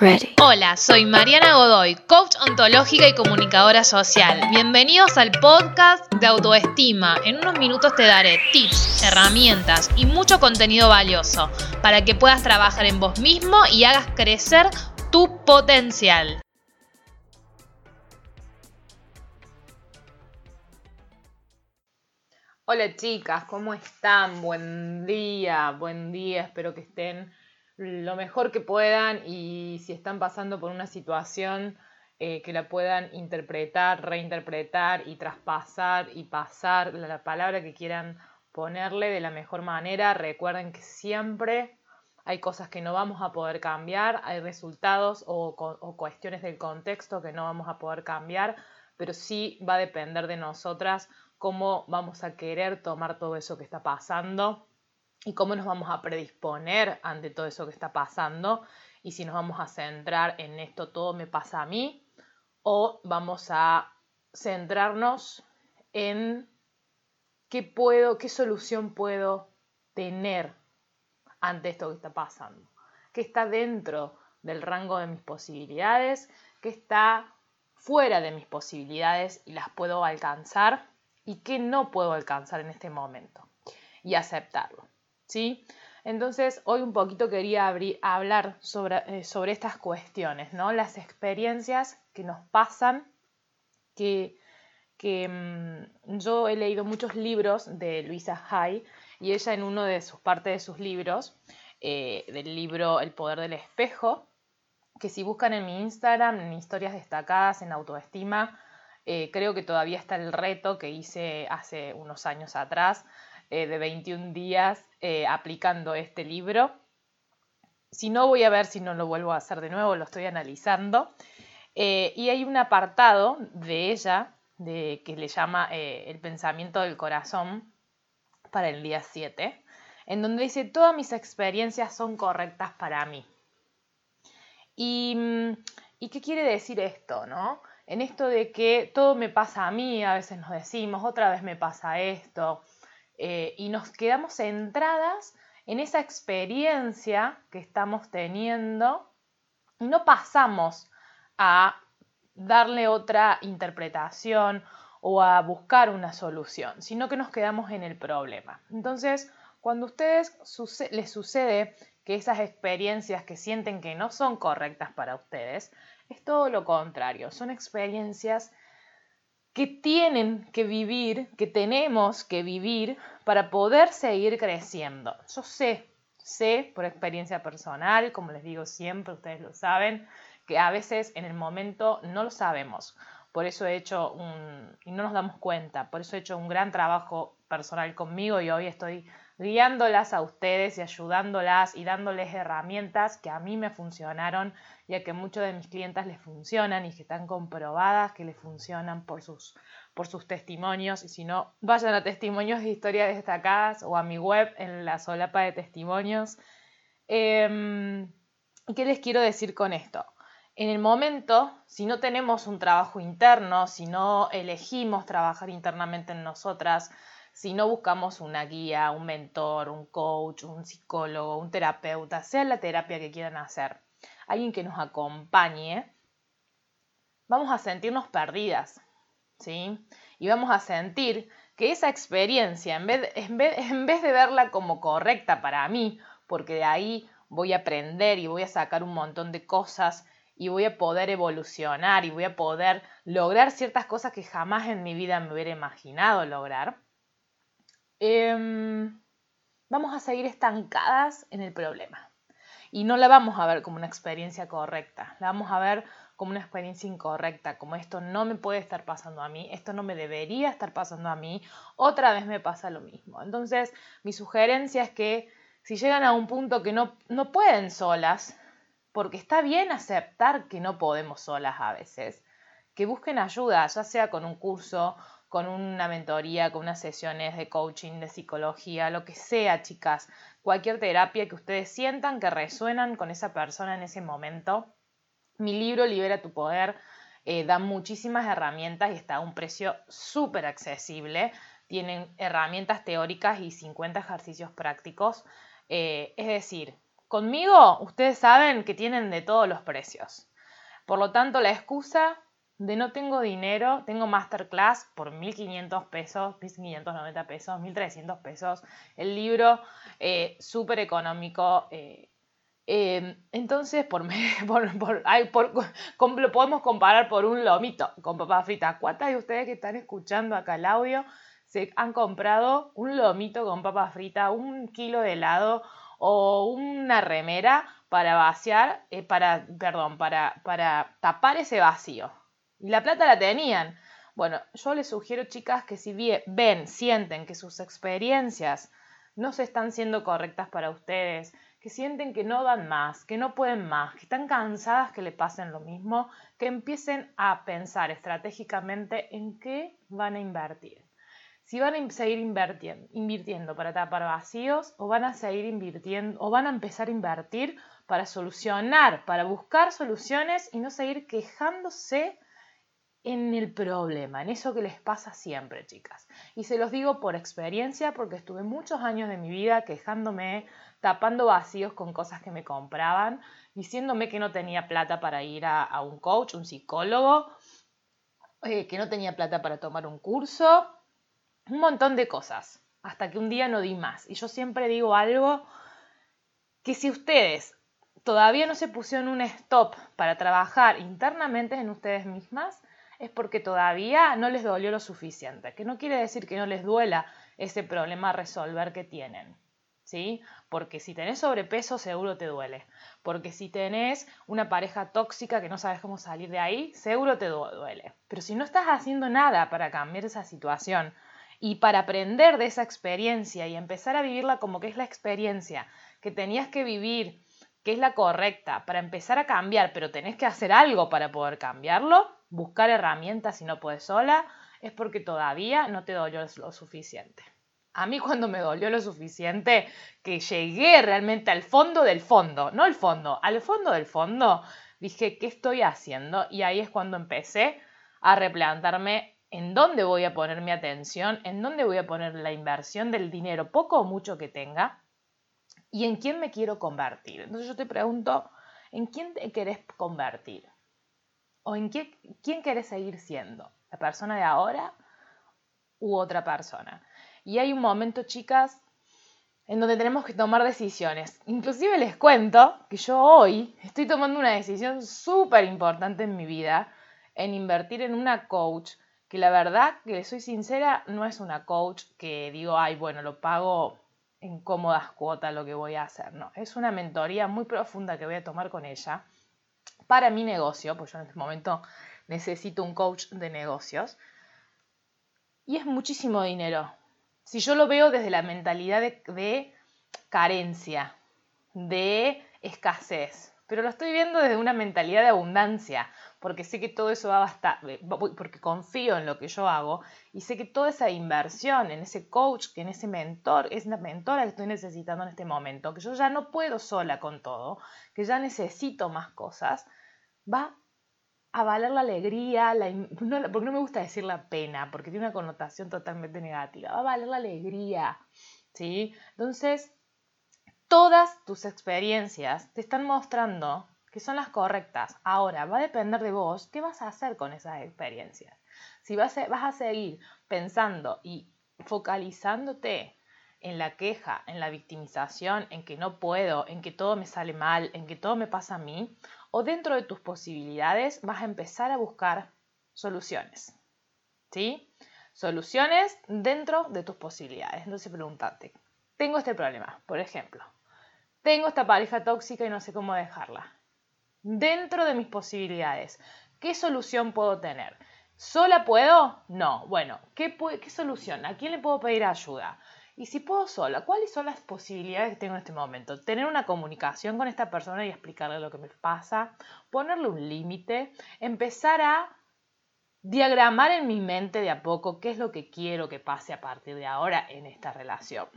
ready. Hola, soy Mariana Godoy, coach ontológica y comunicadora social. Bienvenidos al podcast de autoestima. En unos minutos te daré tips, herramientas y mucho contenido valioso para que puedas trabajar en vos mismo y hagas crecer tu potencial. Hola chicas, ¿cómo están? Buen día, buen día, espero que estén lo mejor que puedan y si están pasando por una situación eh, que la puedan interpretar, reinterpretar y traspasar y pasar la palabra que quieran ponerle de la mejor manera. Recuerden que siempre hay cosas que no vamos a poder cambiar, hay resultados o, o cuestiones del contexto que no vamos a poder cambiar, pero sí va a depender de nosotras cómo vamos a querer tomar todo eso que está pasando y cómo nos vamos a predisponer ante todo eso que está pasando y si nos vamos a centrar en esto todo me pasa a mí o vamos a centrarnos en qué puedo, qué solución puedo tener ante esto que está pasando, qué está dentro del rango de mis posibilidades, qué está fuera de mis posibilidades y las puedo alcanzar y qué no puedo alcanzar en este momento y aceptarlo. ¿Sí? Entonces, hoy un poquito quería hablar sobre, eh, sobre, estas cuestiones, ¿no? Las experiencias que nos pasan, que, que mm, yo he leído muchos libros de Luisa Hay y ella en uno de sus partes de sus libros, eh, del libro El poder del espejo, que si buscan en mi Instagram, en historias destacadas, en autoestima, eh, creo que todavía está el reto que hice hace unos años atrás de 21 días eh, aplicando este libro. Si no, voy a ver si no lo vuelvo a hacer de nuevo, lo estoy analizando. Eh, y hay un apartado de ella de, que le llama eh, El pensamiento del corazón para el día 7, en donde dice, todas mis experiencias son correctas para mí. Y, ¿Y qué quiere decir esto? ¿no? En esto de que todo me pasa a mí, a veces nos decimos, otra vez me pasa esto, eh, y nos quedamos centradas en esa experiencia que estamos teniendo y no pasamos a darle otra interpretación o a buscar una solución, sino que nos quedamos en el problema. Entonces, cuando a ustedes les sucede que esas experiencias que sienten que no son correctas para ustedes, es todo lo contrario, son experiencias que tienen que vivir, que tenemos que vivir para poder seguir creciendo. Yo sé, sé por experiencia personal, como les digo siempre, ustedes lo saben, que a veces en el momento no lo sabemos. Por eso he hecho un, y no nos damos cuenta, por eso he hecho un gran trabajo personal conmigo y hoy estoy guiándolas a ustedes y ayudándolas y dándoles herramientas que a mí me funcionaron y a que muchos de mis clientes les funcionan y que están comprobadas que les funcionan por sus, por sus testimonios. Y si no, vayan a testimonios de historias destacadas o a mi web en la solapa de testimonios. Em, ¿Qué les quiero decir con esto? En el momento, si no tenemos un trabajo interno, si no elegimos trabajar internamente en nosotras, si no buscamos una guía, un mentor, un coach, un psicólogo, un terapeuta, sea la terapia que quieran hacer, alguien que nos acompañe, vamos a sentirnos perdidas, ¿sí? Y vamos a sentir que esa experiencia, en vez, en vez, en vez de verla como correcta para mí, porque de ahí voy a aprender y voy a sacar un montón de cosas y voy a poder evolucionar y voy a poder lograr ciertas cosas que jamás en mi vida me hubiera imaginado lograr, Em, vamos a seguir estancadas en el problema. Y no la vamos a ver como una experiencia correcta, la vamos a ver como una experiencia incorrecta, como esto no me puede estar pasando a mí, esto no me debería estar pasando a mí, otra vez me pasa lo mismo. Entonces, mi sugerencia es que si llegan a un punto que no, no pueden solas, porque está bien aceptar que no podemos solas a veces, que busquen ayuda, ya sea con un curso con una mentoría, con unas sesiones de coaching, de psicología, lo que sea, chicas, cualquier terapia que ustedes sientan que resuenan con esa persona en ese momento. Mi libro Libera tu Poder eh, da muchísimas herramientas y está a un precio súper accesible. Tienen herramientas teóricas y 50 ejercicios prácticos. Eh, es decir, conmigo ustedes saben que tienen de todos los precios. Por lo tanto, la excusa de no tengo dinero, tengo masterclass por 1.500 pesos, 1.590 pesos, 1.300 pesos, el libro eh, súper económico. Eh, eh, entonces, por, por, lo podemos comparar por un lomito con papas fritas. ¿Cuántas de ustedes que están escuchando acá el audio se han comprado un lomito con papas fritas, un kilo de helado o una remera para vaciar, para, perdón, para, para tapar ese vacío? Y la plata la tenían. Bueno, yo les sugiero, chicas, que si ven, sienten que sus experiencias no se están siendo correctas para ustedes, que sienten que no dan más, que no pueden más, que están cansadas que le pasen lo mismo, que empiecen a pensar estratégicamente en qué van a invertir. Si van a seguir invirtiendo, invirtiendo para tapar vacíos o van a seguir invirtiendo o van a empezar a invertir para solucionar, para buscar soluciones y no seguir quejándose en el problema, en eso que les pasa siempre, chicas. Y se los digo por experiencia, porque estuve muchos años de mi vida quejándome, tapando vacíos con cosas que me compraban, diciéndome que no tenía plata para ir a, un coach, un psicólogo, eh, que no tenía plata para tomar un curso, un montón de cosas, hasta que un día no di más. Y yo siempre digo algo que si ustedes todavía no se pusieron un stop para trabajar internamente en ustedes mismas, es porque todavía no les dolió lo suficiente, que no quiere decir que no les duela ese problema a resolver que tienen. ¿Sí? Porque si tenés sobrepeso seguro te duele. Porque si tenés una pareja tóxica que no sabes cómo salir de ahí, seguro te duele. Pero si no estás haciendo nada para cambiar esa situación y para aprender de esa experiencia y empezar a vivirla como que es la experiencia que tenías que vivir, que es la correcta, para empezar a cambiar, pero tenés que hacer algo para poder cambiarlo, buscar herramientas si no puedes sola, es porque todavía no te dolió lo suficiente. A mí cuando me dolió lo suficiente que llegué realmente al fondo del fondo, no el fondo, al fondo del fondo, dije, ¿qué estoy haciendo? Y ahí es cuando empecé a replantarme en dónde voy a poner mi atención, en dónde voy a poner la inversión del dinero, poco o mucho que tenga, y en quién me quiero convertir. Entonces yo te pregunto, ¿en quién te querés convertir? O en qué, quién querés seguir siendo, la persona de ahora u otra persona. Y hay un momento, chicas, en donde tenemos que tomar decisiones. Inclusive les cuento que yo hoy estoy tomando una decisión súper importante en mi vida, en invertir en una coach, que la verdad, que soy sincera, no es una coach que digo, ay, bueno, lo pago en cómodas cuotas lo que voy a hacer. No, es una mentoría muy profunda que voy a tomar con ella para mi negocio, pues yo en este momento necesito un coach de negocios. Y es muchísimo dinero. Si yo lo veo desde la mentalidad de, carencia, de escasez, pero lo estoy viendo desde una mentalidad de abundancia, porque sé que todo eso va a bastar, porque confío en lo que yo hago y sé que toda esa inversión en ese coach, en ese mentor, es una mentora que estoy necesitando en este momento, que yo ya no puedo sola con todo, que ya necesito más cosas, va a valer la alegría, la, porque no me gusta decir la pena, porque tiene una connotación totalmente negativa, va a valer la alegría, ¿sí? Entonces, todas tus experiencias te están mostrando que son las correctas. Ahora, va a depender de vos qué vas a hacer con esas experiencias. Si vas a, vas a seguir pensando y focalizándote en la queja, en la victimización, en que no puedo, en que todo me sale mal, en que todo me pasa a mí, o dentro de tus posibilidades vas a empezar a buscar soluciones. ¿Sí? Soluciones dentro de tus posibilidades. Entonces pregúntate, tengo este problema, por ejemplo. Tengo esta pareja tóxica y no sé cómo dejarla. Dentro de mis posibilidades, ¿qué solución puedo tener? ¿Sola puedo? No. Bueno, ¿qué, ¿qué solución? ¿A quién le puedo pedir ayuda? Y si puedo sola, ¿cuáles son las posibilidades que tengo en este momento? Tener una comunicación con esta persona y explicarle lo que me pasa, ponerle un límite, empezar a diagramar en mi mente de a poco qué es lo que quiero que pase a partir de ahora en esta relación.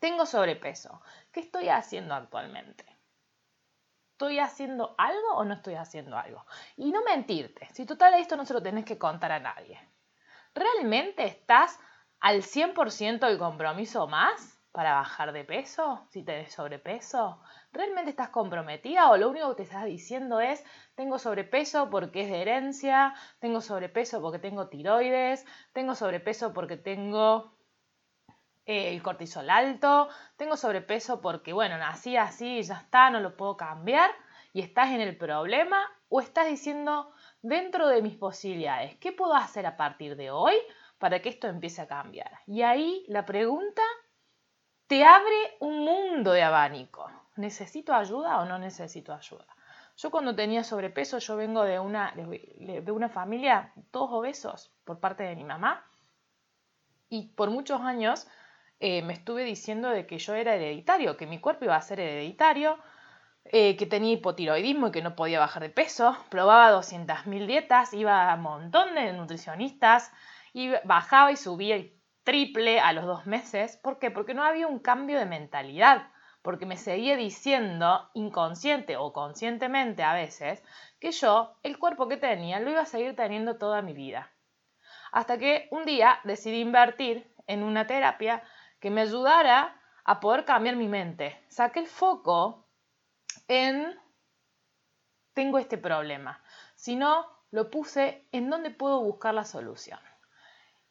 Tengo sobrepeso. ¿Qué estoy haciendo actualmente? ¿Estoy haciendo algo o no estoy haciendo algo? Y no mentirte. Si total esto no se lo tenés que contar a nadie. ¿Realmente estás al 100% el compromiso más para bajar de peso, si tenés sobrepeso. ¿Realmente estás comprometida o lo único que te estás diciendo es tengo sobrepeso porque es de herencia, tengo sobrepeso porque tengo tiroides, tengo sobrepeso porque tengo eh, el cortisol alto, tengo sobrepeso porque, bueno, nací así ya está, no lo puedo cambiar y estás en el problema o estás diciendo dentro de mis posibilidades, ¿qué puedo hacer a partir de hoy para que esto empiece a cambiar? Y ahí la pregunta te abre un mundo de abanico. ¿Necesito ayuda o no necesito ayuda? Yo cuando tenía sobrepeso, yo vengo de una, de una familia, todos obesos, por parte de mi mamá. Y por muchos años eh, me estuve diciendo de que yo era hereditario, que mi cuerpo iba a ser hereditario, eh, que tenía hipotiroidismo y que no podía bajar de peso. Probaba 200.000 dietas, iba a un montón de nutricionistas, y bajaba y subía el triple a los dos meses. ¿Por qué? Porque no había un cambio de mentalidad, porque me seguía diciendo inconsciente o conscientemente a veces que yo, el cuerpo que tenía, lo iba a seguir teniendo toda mi vida. Hasta que un día decidí invertir en una terapia que me ayudara a poder cambiar mi mente. Saqué el foco en tengo este problema, sino lo puse en dónde puedo buscar la solución.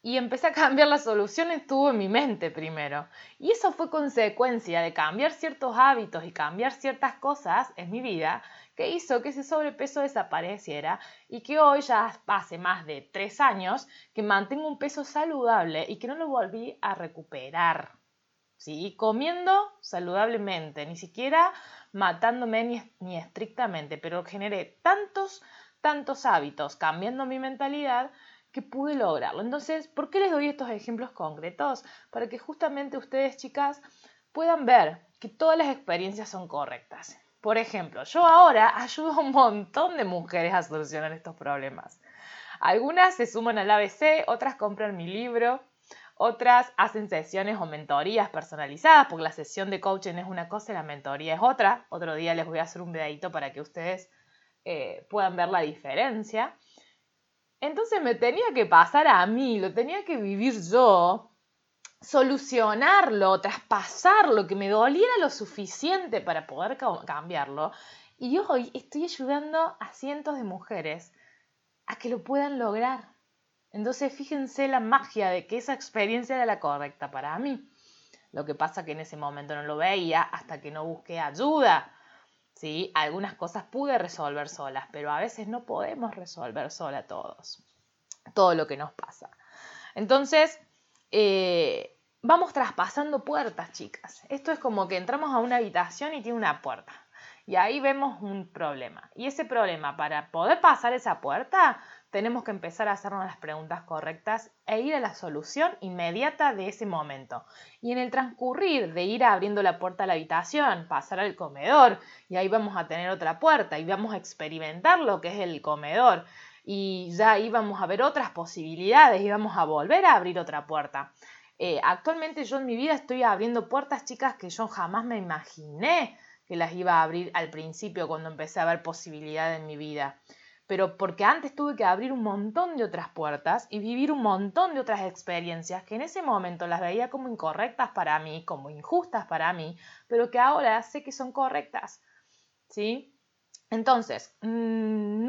Y empecé a cambiar la solución, estuvo en mi mente primero. Y eso fue consecuencia de cambiar ciertos hábitos y cambiar ciertas cosas en mi vida que hizo que ese sobrepeso desapareciera y que hoy ya hace más de tres años que mantengo un peso saludable y que no lo volví a recuperar. ¿Sí? Comiendo saludablemente, ni siquiera matándome ni, ni estrictamente, pero generé tantos, tantos hábitos cambiando mi mentalidad que pude lograrlo. Entonces, ¿por qué les doy estos ejemplos concretos? Para que justamente ustedes, chicas, puedan ver que todas las experiencias son correctas. Por ejemplo, yo ahora ayudo a un montón de mujeres a solucionar estos problemas. Algunas se suman al ABC, otras compran mi libro, otras hacen sesiones o mentorías personalizadas, porque la sesión de coaching es una cosa y la mentoría es otra. Otro día les voy a hacer un videito para que ustedes eh, puedan ver la diferencia. Entonces me tenía que pasar a mí, lo tenía que vivir yo solucionarlo, traspasarlo, que me doliera lo suficiente para poder cambiarlo. Y hoy estoy ayudando a cientos de mujeres a que lo puedan lograr. Entonces fíjense la magia de que esa experiencia era la correcta para mí. Lo que pasa que en ese momento no lo veía hasta que no busqué ayuda. ¿Sí? Algunas cosas pude resolver solas, pero a veces no podemos resolver sola todos. Todo lo que nos pasa. Entonces, eh, vamos traspasando puertas, chicas. Esto es como que entramos a una habitación y tiene una puerta. Y ahí vemos un problema. Y ese problema, para poder pasar esa puerta, tenemos que empezar a hacernos las preguntas correctas e ir a la solución inmediata de ese momento. Y en el transcurrir de ir abriendo la puerta a la habitación, pasar al comedor, y ahí vamos a tener otra puerta y vamos a experimentar lo que es el comedor. Y ya ahí vamos a ver otras posibilidades y vamos a volver a abrir otra puerta. Eh, actualmente yo en mi vida estoy abriendo puertas, chicas, que yo jamás me imaginé que las iba a abrir al principio cuando empecé a ver posibilidades en mi vida. Pero porque antes tuve que abrir un montón de otras puertas y vivir un montón de otras experiencias que en ese momento las veía como incorrectas para mí, como injustas para mí, pero que ahora sé que son correctas. ¿Sí? Entonces, mm,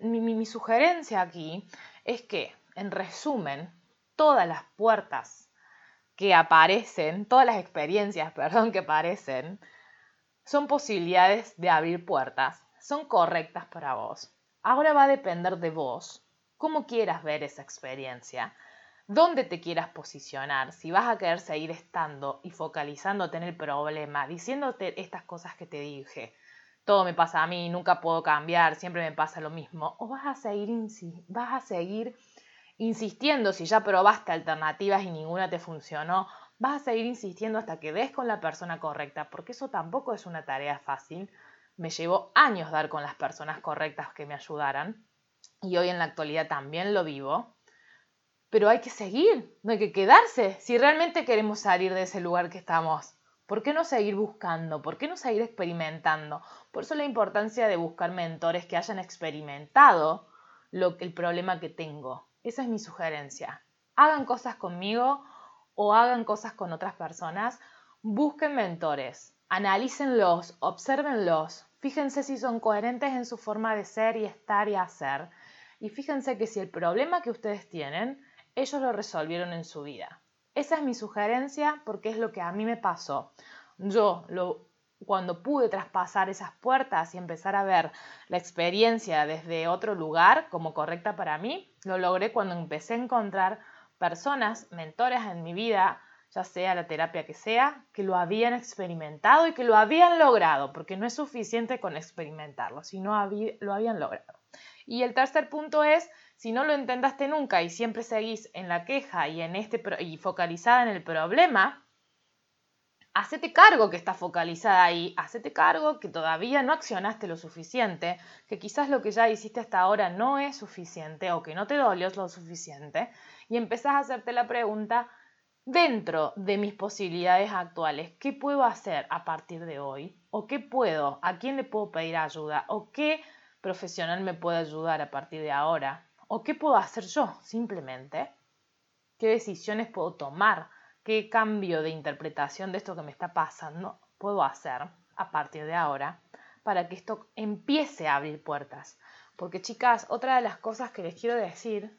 mi, mi sugerencia aquí es que, en resumen, todas las puertas que aparecen, todas las experiencias, perdón, que aparecen, son posibilidades de abrir puertas, son correctas para vos. Ahora va a depender de vos, cómo quieras ver esa experiencia, dónde te quieras posicionar, si vas a querer seguir estando y focalizándote en el problema, diciéndote estas cosas que te dije, todo me pasa a mí, nunca puedo cambiar, siempre me pasa lo mismo, o vas a seguir, vas a seguir insistiendo si ya probaste alternativas y ninguna te funcionó, vas a seguir insistiendo hasta que des con la persona correcta, porque eso tampoco es una tarea fácil. Me llevó años dar con las personas correctas que me ayudaran y hoy en la actualidad también lo vivo. Pero hay que seguir, no hay que quedarse si realmente queremos salir de ese lugar que estamos. ¿Por qué no seguir buscando? ¿Por qué no seguir experimentando? Por eso la importancia de buscar mentores que hayan experimentado lo, el problema que tengo. Esa es mi sugerencia. Hagan cosas conmigo o hagan cosas con otras personas. Busquen mentores. analícenlos, obsérvenlos, fíjense si son coherentes en su forma de ser y estar y hacer. Y fíjense que si el problema que ustedes tienen, ellos lo resolvieron en su vida. Esa es mi sugerencia porque es lo que a mí me pasó. Yo lo, cuando pude traspasar esas puertas y empezar a ver la experiencia desde otro lugar como correcta para mí, lo logré cuando empecé a encontrar personas, mentores en mi vida, ya sea la terapia que sea, que lo habían experimentado y que lo habían logrado, porque no es suficiente con experimentarlo, sino lo habían logrado. Y el tercer punto es, si no lo intentaste nunca y siempre seguís en la queja y, en este, y focalizada en el problema, hacete cargo que está focalizada ahí, hacete cargo que todavía no accionaste lo suficiente, que quizás lo que ya hiciste hasta ahora no es suficiente o que no te dolió lo suficiente, y empezás a hacerte la pregunta, dentro de mis posibilidades actuales, ¿qué puedo hacer a partir de hoy? ¿O qué puedo? ¿A quién le puedo pedir ayuda? ¿O qué profesional me puede ayudar a partir de ahora? ¿O qué puedo hacer yo simplemente? ¿Qué decisiones puedo tomar? Qué cambio de interpretación de esto que me está pasando puedo hacer a partir de ahora para que esto empiece a abrir puertas. Porque chicas, otra de las cosas que les quiero decir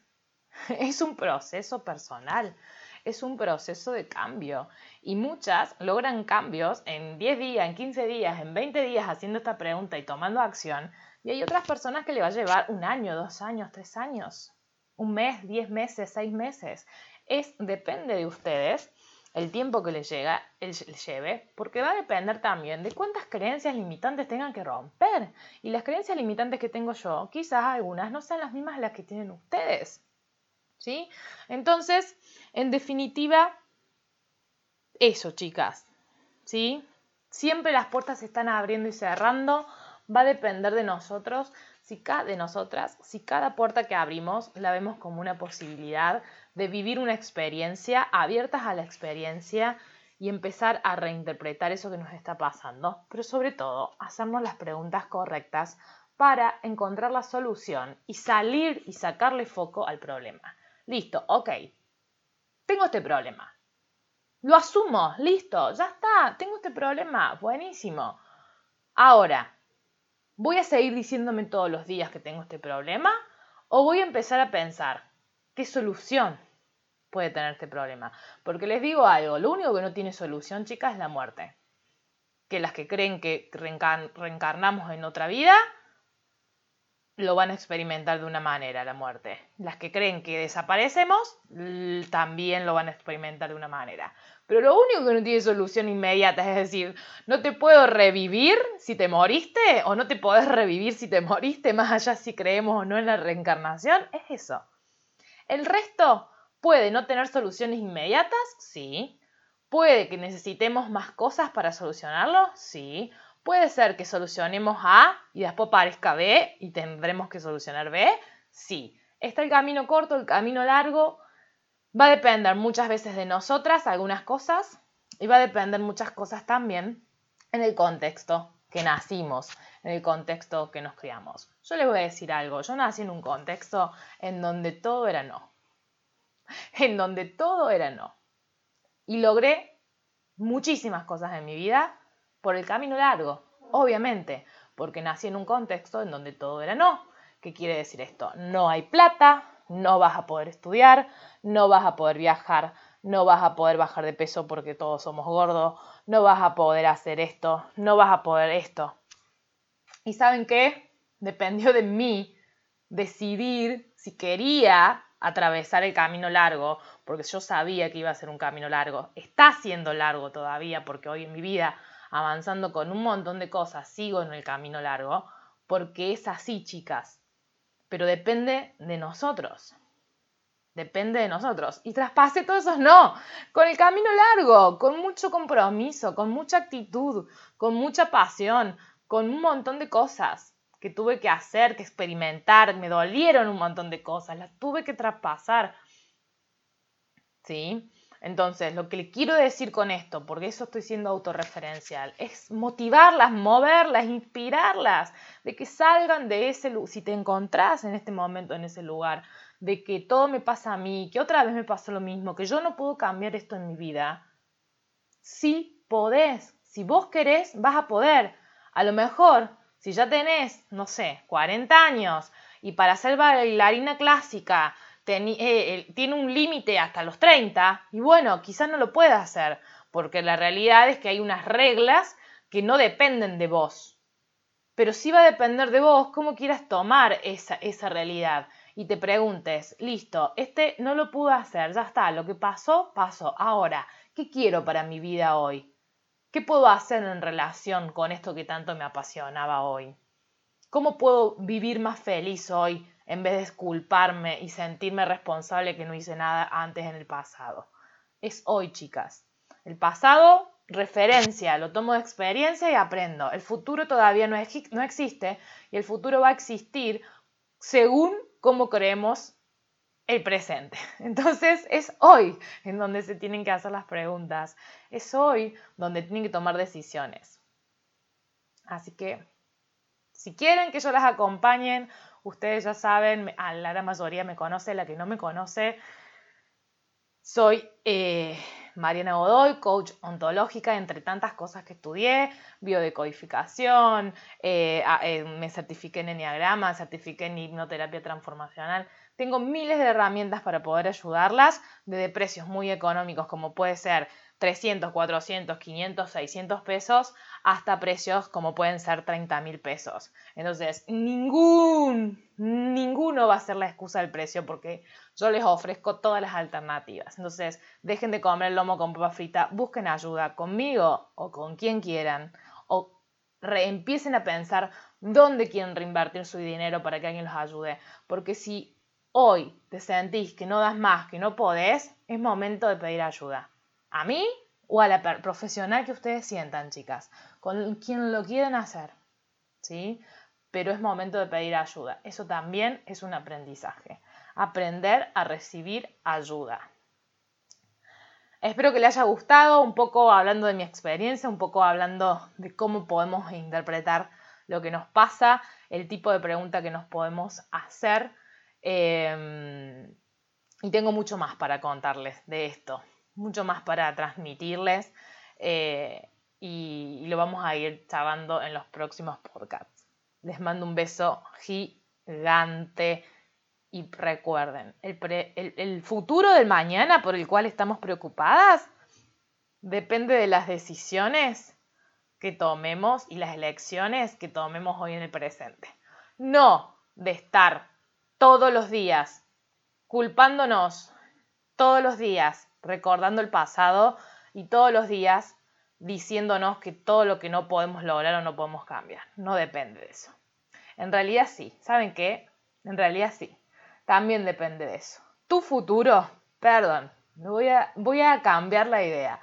es un proceso personal, es un proceso de cambio. Y muchas logran cambios en 10 días, en 15 días, en 20 días haciendo esta pregunta y tomando acción. Y hay otras personas que le va a llevar un año, dos años, tres años, un mes, diez meses, seis meses. Es, depende de ustedes el tiempo que le llega, lleve, porque va a depender también de cuántas creencias limitantes tengan que romper. Y las creencias limitantes que tengo yo, quizás algunas no sean las mismas las que tienen ustedes. ¿Sí? Entonces, en definitiva, eso, chicas. ¿Sí? Siempre las puertas se están abriendo y cerrando. Va a depender de nosotros, si cada, de nosotras, si cada puerta que abrimos la vemos como una posibilidad de vivir una experiencia, abiertas a la experiencia y empezar a reinterpretar eso que nos está pasando, pero sobre todo hacernos las preguntas correctas para encontrar la solución y salir y sacarle foco al problema. Listo, ok, tengo este problema. Lo asumo, listo, ya está, tengo este problema, buenísimo. Ahora, ¿voy a seguir diciéndome todos los días que tengo este problema? ¿O voy a empezar a pensar, ¿qué solución puede tener este problema. Porque les digo algo, lo único que no tiene solución, chicas, es la muerte. Que las que creen que reencarnamos en otra vida, lo van a experimentar de una manera, la muerte. Las que creen que desaparecemos, también lo van a experimentar de una manera. Pero lo único que no tiene solución inmediata, es decir, no te puedo revivir si te moriste o no te podés revivir si te moriste, más allá si creemos o no en la reencarnación, es eso. El resto ¿Puede no tener soluciones inmediatas? Sí. ¿Puede que necesitemos más cosas para solucionarlo? Sí. ¿Puede ser que solucionemos A y después parezca B y tendremos que solucionar B? Sí. ¿Está el camino corto, el camino largo? Va a depender muchas veces de nosotras, algunas cosas, y va a depender muchas cosas también en el contexto que nacimos, en el contexto que nos criamos. Yo les voy a decir algo, yo nací en un contexto en donde todo era no. en donde todo era no. Y logré muchísimas cosas en mi vida por el camino largo, obviamente, porque nací en un contexto en donde todo era no. ¿Qué quiere decir esto? No hay plata, no vas a poder estudiar, no vas a poder viajar, no vas a poder bajar de peso porque todos somos gordos, no vas a poder hacer esto, no vas a poder esto. ¿Y saben qué? Dependió de mí decidir si quería atravesar el camino largo, porque yo sabía que iba a ser un camino largo. Está siendo largo todavía, porque hoy en mi vida, avanzando con un montón de cosas, sigo en el camino largo, porque es así, chicas. Pero depende de nosotros. Depende de nosotros. Y traspase todos esos no, con el camino largo, con mucho compromiso, con mucha actitud, con mucha pasión, con un montón de cosas que tuve que hacer, que experimentar, me dolieron un montón de cosas, las tuve que traspasar. ¿Sí? Entonces, lo que le quiero decir con esto, porque eso estoy siendo autorreferencial, es motivarlas, moverlas, inspirarlas, de que salgan de ese lugar, si te encontrás en este momento en ese lugar, de que todo me pasa a mí, que otra vez me pasa lo mismo, que yo no puedo cambiar esto en mi vida, sí podés, Si vos querés, vas a poder. A lo mejor, si ya tenés, no sé, 40 años y para ser bailarina clásica eh, tiene un límite hasta los 30, y bueno, quizás no lo pueda hacer, porque la realidad es que hay unas reglas que no dependen de vos. Pero sí va a depender de vos cómo quieras tomar esa, esa realidad y te preguntes, listo, este no lo pude hacer, ya está, lo que pasó, pasó. Ahora, ¿qué quiero para mi vida hoy? ¿Qué puedo hacer en relación con esto que tanto me apasionaba hoy? ¿Cómo puedo vivir más feliz hoy en vez de culparme y sentirme responsable que no hice nada antes en el pasado? Es hoy, chicas. El pasado, referencia, lo tomo de experiencia y aprendo. El futuro todavía no, no existe y el futuro va a existir según cómo creemos el presente. Entonces es hoy en donde se tienen que hacer las preguntas. Es hoy donde tienen que tomar decisiones. Así que si quieren que yo las acompañen, ustedes ya saben, a la gran mayoría me conoce, la que no me conoce, soy eh, Mariana Godoy, coach ontológica, entre tantas cosas que estudié, biodecodificación, eh, eh, me certifiqué en Enneagrama, certifiqué en hipnoterapia transformacional. Tengo miles de herramientas para poder ayudarlas, desde precios muy económicos como puede ser 300, 400, 500, 600 pesos hasta precios como pueden ser 30 mil pesos. Entonces, ningún, ninguno va a ser la excusa del precio porque yo les ofrezco todas las alternativas. Entonces, dejen de comer el lomo con papa frita, busquen ayuda conmigo o con quien quieran o empiecen a pensar dónde quieren reinvertir su dinero para que alguien los ayude. Porque si hoy te sentís que no das más, que no podés, es momento de pedir ayuda a mí o a la profesional que ustedes sientan, chicas, con quien lo quieren hacer, ¿sí? Pero es momento de pedir ayuda. Eso también es un aprendizaje. Aprender a recibir ayuda. Espero que les haya gustado, un poco hablando de mi experiencia, un poco hablando de cómo podemos interpretar lo que nos pasa, el tipo de pregunta que nos podemos hacer. Em, y tengo mucho más para contarles de esto mucho más para transmitirles eh, y, lo vamos a ir chavando en los próximos podcasts. Les mando un beso gigante y recuerden, el, futuro del mañana por el cual estamos preocupadas depende de las decisiones que tomemos y las elecciones que tomemos hoy en el presente. No de estar todos los días culpándonos todos los días recordando el pasado y todos los días diciéndonos que todo lo que no podemos lograr o no podemos cambiar. No depende de eso. En realidad sí. ¿Saben qué? En realidad sí. También depende de eso. Tu futuro, perdón, voy a, cambiar la idea.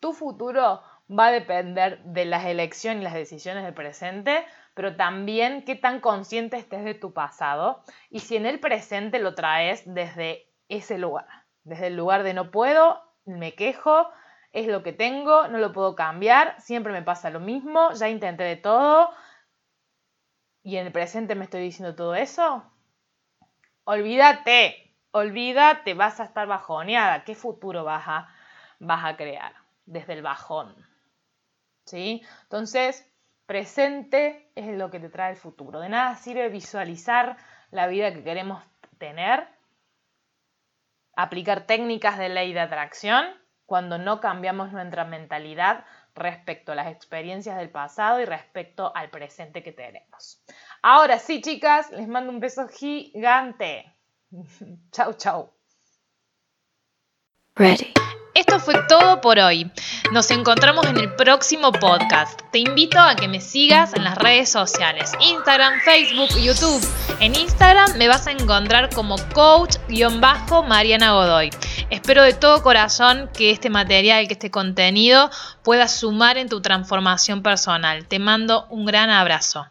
Tu futuro va a depender de las elecciones y las decisiones del presente, pero también qué tan consciente estés de tu pasado y si en el presente lo traes desde ese lugar desde el lugar de no puedo, me quejo, es lo que tengo, no lo puedo cambiar, siempre me pasa lo mismo, ya intenté de todo y en el presente me estoy diciendo todo eso. Olvídate, olvídate, vas a estar bajoneada. ¿Qué futuro vas a, vas a crear desde el bajón? ¿Sí? Entonces, presente es lo que te trae el futuro. De nada sirve visualizar la vida que queremos tener aplicar técnicas de ley de atracción cuando no cambiamos nuestra mentalidad respecto a las experiencias del pasado y respecto al presente que tenemos. Ahora sí, chicas, les mando un beso gigante. chau, chau. Ready. Esto fue todo por hoy. Nos encontramos en el próximo podcast. Te invito a que me sigas en las redes sociales, Instagram, Facebook, YouTube. En Instagram me vas a encontrar como coach-mariana Godoy. Espero de todo corazón que este material, que este contenido pueda sumar en tu transformación personal. Te mando un gran abrazo.